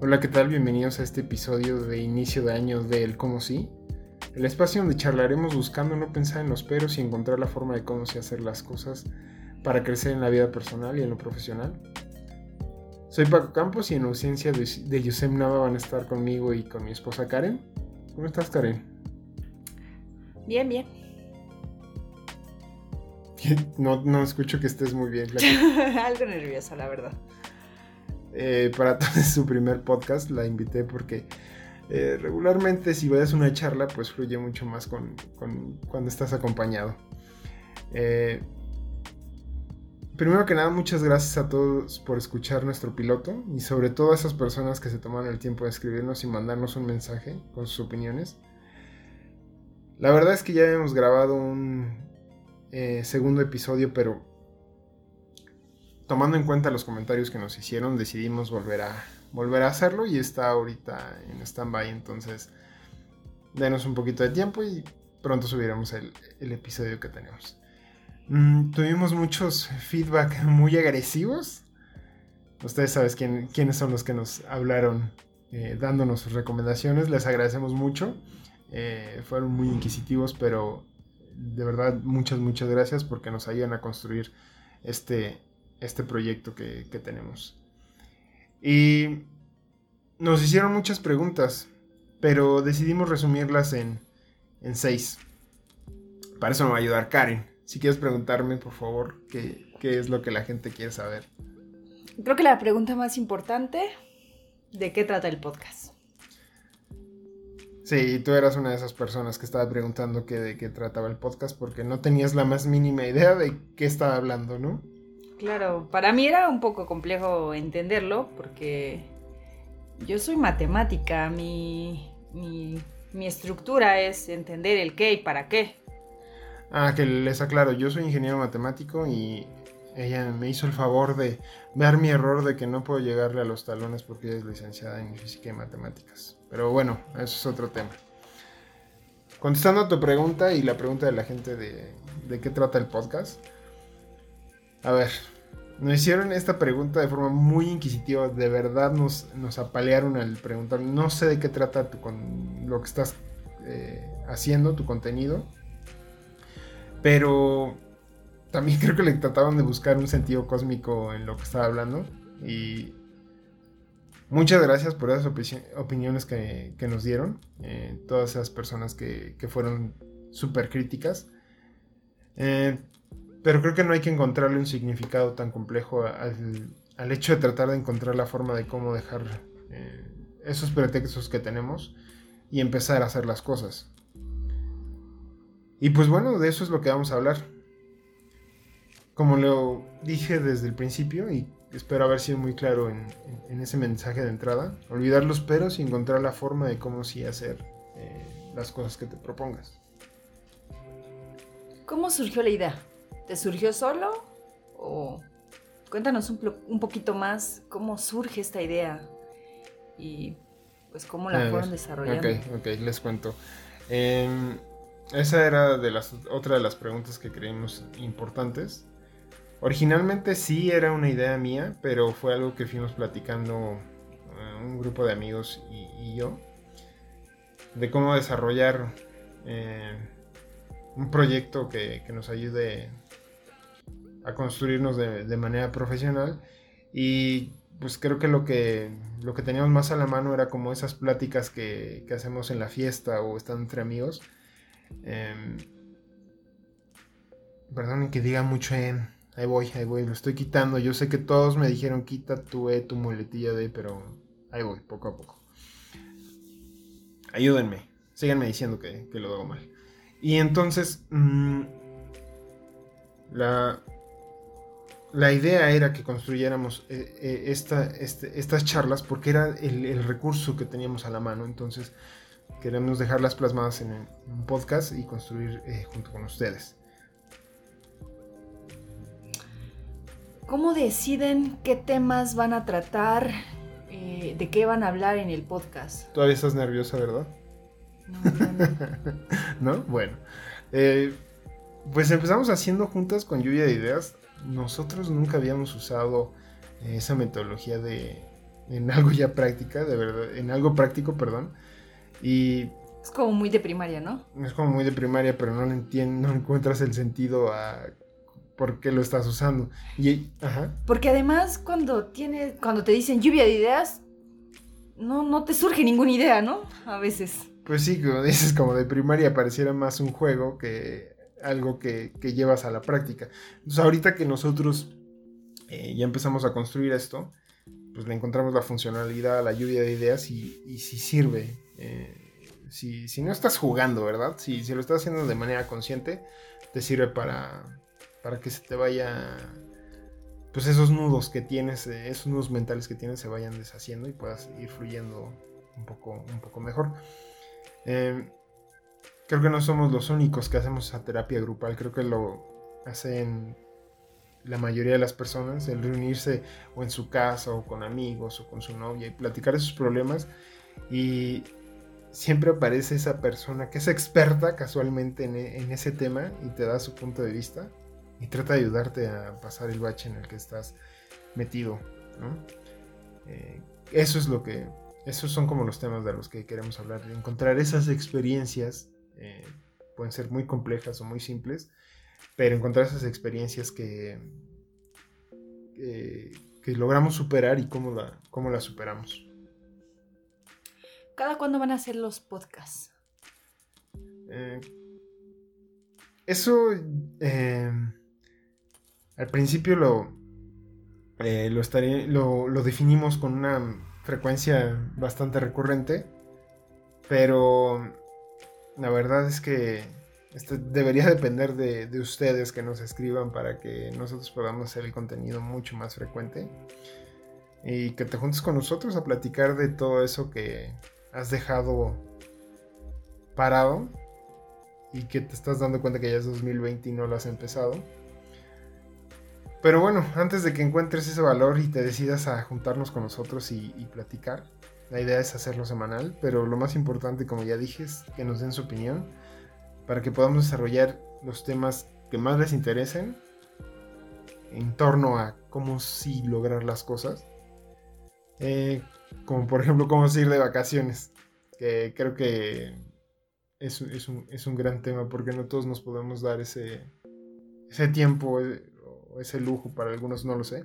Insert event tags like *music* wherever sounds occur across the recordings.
Hola, ¿qué tal? Bienvenidos a este episodio de inicio de año del Cómo Sí, el espacio donde charlaremos buscando no pensar en los peros y encontrar la forma de cómo se hacer las cosas para crecer en la vida personal y en lo profesional. Soy Paco Campos y en ausencia de, de Yusem Nava van a estar conmigo y con mi esposa Karen. ¿Cómo estás, Karen? Bien, bien. *laughs* No, no escucho que estés muy bien. *laughs* Algo nerviosa, la verdad. Eh, para *laughs* su primer podcast la invité porque eh, regularmente si vayas a una charla pues fluye mucho más con, cuando estás acompañado. Eh, primero que nada, muchas gracias a todos por escuchar nuestro piloto y sobre todo a esas personas que se tomaron el tiempo de escribirnos y mandarnos un mensaje con sus opiniones. La verdad es que ya hemos grabado un segundo episodio, pero tomando en cuenta los comentarios que nos hicieron, decidimos volver a, volver a hacerlo y está ahorita en stand-by. Entonces, denos un poquito de tiempo y pronto subiremos el, episodio que tenemos. Mm, tuvimos muchos feedback muy agresivos. Ustedes saben quiénes son los que nos hablaron eh, dándonos sus recomendaciones. Les agradecemos mucho. Eh, fueron muy inquisitivos, pero de verdad muchas, muchas gracias porque nos ayudan a construir este, este proyecto que, tenemos. Y nos hicieron muchas preguntas, pero decidimos resumirlas en, en seis. Para eso me va a ayudar Karen. Si quieres preguntarme, por favor, qué, qué es lo que la gente quiere saber. Creo que la pregunta más importante, ¿de qué trata el podcast? Sí, tú eras una de esas personas que estaba preguntando qué de qué trataba el podcast porque no tenías la más mínima idea de qué estaba hablando, ¿no? Claro, para mí era un poco complejo entenderlo porque yo soy matemática, mi, mi, estructura es entender el qué y para qué. Ah, que les aclaro, yo soy ingeniero matemático y ella me hizo el favor de ver mi error de que no puedo llegarle a los talones porque ella es licenciada en física y matemáticas. Pero bueno, eso es otro tema. Contestando a tu pregunta y la pregunta de la gente de, de qué trata el podcast. A ver, nos hicieron esta pregunta de forma muy inquisitiva. De verdad nos, nos apalearon al preguntar. No sé de qué trata tu, con lo que estás eh, haciendo, tu contenido. Pero también creo que le trataban de buscar un sentido cósmico en lo que estaba hablando. Y muchas gracias por esas opiniones que, nos dieron. Eh, todas esas personas que, que fueron súper críticas. Eh, pero creo que no hay que encontrarle un significado tan complejo al, hecho de tratar de encontrar la forma de cómo dejar eh, esos pretextos que tenemos y empezar a hacer las cosas. Y pues bueno, de eso es lo que vamos a hablar. Como lo dije desde el principio y espero haber sido muy claro en, ese mensaje de entrada, olvidar los peros y encontrar la forma de cómo sí hacer eh, las cosas que te propongas. ¿Cómo surgió la idea? ¿Te surgió solo? O cuéntanos un, poquito más cómo surge esta idea y pues cómo la fueron desarrollando. Ok, ok, les cuento. Em, esa era de las, otra de las preguntas que creímos importantes. Originalmente sí era una idea mía, pero fue algo que fuimos platicando eh, un grupo de amigos y, yo de cómo desarrollar eh, un proyecto que, que, nos ayude a construirnos de, manera profesional y pues creo que lo que lo que teníamos más a la mano era como esas pláticas que, hacemos en la fiesta o estando entre amigos. Eh, perdonen que diga mucho en... Ahí voy, ahí voy, lo estoy quitando. Yo sé que todos me dijeron quita tu E, tu muletilla de, pero ahí voy, poco a poco. Ayúdenme, síganme diciendo que, lo hago mal. Y entonces, mm, la, la idea era que construyéramos eh, eh, este, estas charlas porque era el, recurso que teníamos a la mano. Entonces queremos dejarlas plasmadas en un podcast y construir eh, junto con ustedes. ¿Cómo deciden qué temas van a tratar? ¿De qué van a hablar en el podcast? Todavía estás nerviosa, ¿verdad? No, no. *laughs* Bueno. pues empezamos haciendo juntas con lluvia de ideas nosotros nunca habíamos usado esa metodología de, en *laughs* algo ya práctica, de verdad, en algo práctico, perdón. Y es como muy de primaria, ¿no? Es como muy de primaria, pero no entiendes, no encuentras el sentido a por qué lo estás usando. Y, ajá. Porque además cuando tienes, cuando te dicen lluvia de ideas, no, no te surge ninguna idea, ¿no? A veces. Pues sí, como dices, como de primaria pareciera más un juego que algo que, llevas a la práctica. Entonces ahorita que nosotros eh, ya empezamos a construir esto, pues le encontramos la funcionalidad la lluvia de ideas y, y si sirve. Eh, si, si, no estás jugando, ¿verdad? Si, si lo estás haciendo de manera consciente, te sirve para, para que se te vaya, pues esos nudos que tienes, eh, esos nudos mentales que tienes se vayan deshaciendo y puedas ir fluyendo un poco, un poco mejor. Creo que no somos los únicos que hacemos esa terapia grupal, creo que lo hacen la mayoría de las personas, el reunirse o en su casa o con amigos o con su novia y platicar esos problemas y siempre aparece esa persona que es experta casualmente en, en ese tema y te da su punto de vista y trata de ayudarte a pasar el bache en el que estás metido. Eh, eso es lo que, esos son como los temas de los que queremos hablar, encontrar esas experiencias, eh, pueden ser muy complejas o muy simples, pero encontrar esas experiencias que, que logramos superar y cómo, la, cómo las superamos. ¿Cada cuándo van a ser los podcasts? Eh, eso al principio lo, eh, lo, lo, definimos con una frecuencia bastante recurrente, pero la verdad es que este debería depender de, de, ustedes que nos escriban para que nosotros podamos hacer el contenido mucho más frecuente y que te juntes con nosotros a platicar de todo eso que has dejado parado y que te estás dando cuenta que ya es 2020 y no lo has empezado. Pero bueno, antes de que encuentres ese valor y te decidas a juntarnos con nosotros y, platicar, la idea es hacerlo semanal, pero lo más importante, como ya dije, es que nos den su opinión para que podamos desarrollar los temas que más les interesen en torno a cómo sí lograr las cosas. Eh, como por ejemplo, cómo ir de vacaciones, que creo que es, es, un, es, un, gran tema porque no todos nos podemos dar ese, ese tiempo eh, ese lujo, para algunos no lo sé,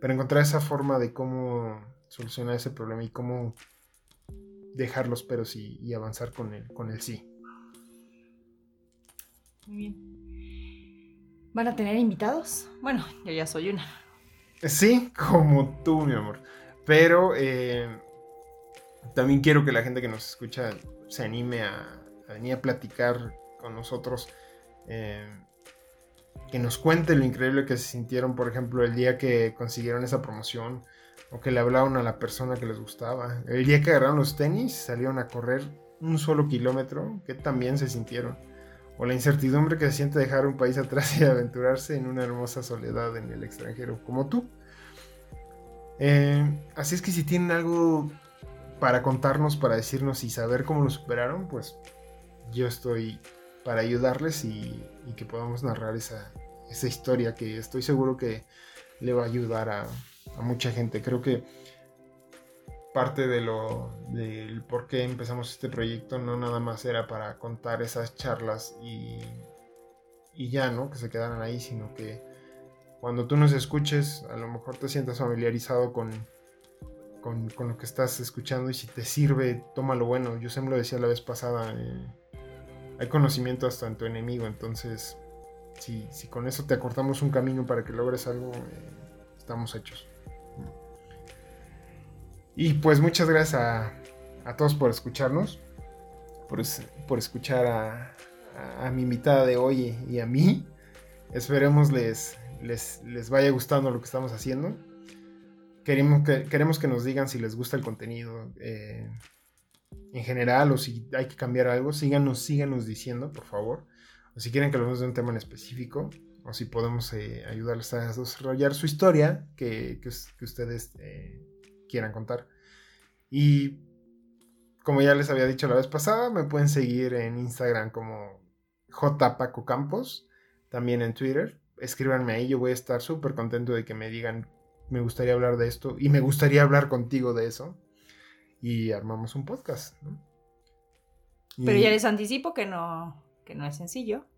pero encontrar esa forma de cómo solucionar ese problema y cómo dejar los peros y, avanzar con el, con el sí. Muy bien. ¿Van a tener invitados? Bueno, yo ya soy una. Sí, como tú, mi amor. Pero eh, también quiero que la gente que nos escucha se anime a, venir a platicar con nosotros. Eh, que nos cuente lo increíble que se sintieron, por ejemplo, el día que consiguieron esa promoción o que le hablaron a la persona que les gustaba. El día que agarraron los tenis, salieron a correr un solo kilómetro, que también se sintieron. O la incertidumbre que se siente dejar un país *laughs* atrás y aventurarse en una hermosa soledad en el extranjero, como tú. Eh, así es que si tienen algo para contarnos, para decirnos y saber cómo lo superaron, pues yo estoy para ayudarles y, que podamos narrar esa, historia que estoy seguro que le va a ayudar a, mucha gente. Creo que parte de lo del por qué empezamos este proyecto no nada más era para contar esas charlas y, y ya, ¿no? Que se quedaran ahí, sino que cuando tú nos escuches, a lo mejor te sientas familiarizado con, con, lo que estás escuchando y si te sirve, tómalo bueno. Yo siempre lo decía la vez pasada. Eh, hay conocimiento hasta en tu enemigo, entonces si, con eso te acortamos un camino para que logres algo, eh, estamos hechos. Y pues muchas gracias a, todos por escucharnos, por, escuchar a, mi invitada de hoy y a mí. Esperemos les, les, les vaya gustando lo que estamos haciendo. Queremos que, queremos que nos digan si les gusta el contenido. Eh, en general o si hay que cambiar algo, síganos, síganos diciendo, por favor. O si quieren que hablemos de un tema en específico, o si podemos eh, ayudarles a desarrollar su historia que, ustedes eh, quieran contar. Y como ya les había dicho la vez pasada, me pueden seguir en Instagram como Paco Campos, también en Twitter. Escríbanme ahí, yo voy a estar súper contento de que me digan me gustaría hablar de esto y me gustaría hablar contigo de eso. Y armamos un podcast, ¿no? Pero ya les anticipo que no, que no es sencillo. *laughs*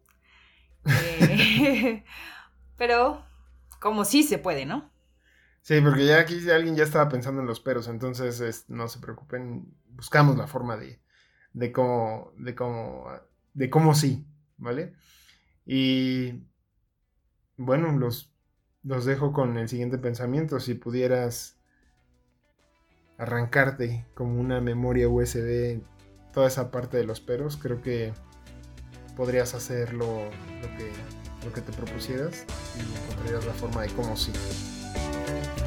Eh, *laughs* pero como sí se puede, ¿no? Sí, porque ya aquí alguien ya estaba pensando en los peros, entonces no se preocupen, buscamos la forma de, de cómo, de cómo, de cómo sí, ¿vale? Y bueno, los, los dejo con el siguiente pensamiento. Si pudieras arrancarte como una memoria USB toda esa parte de los peros, creo que podrías hacer lo, que, lo que te propusieras y encontrarías la forma de cómo sí.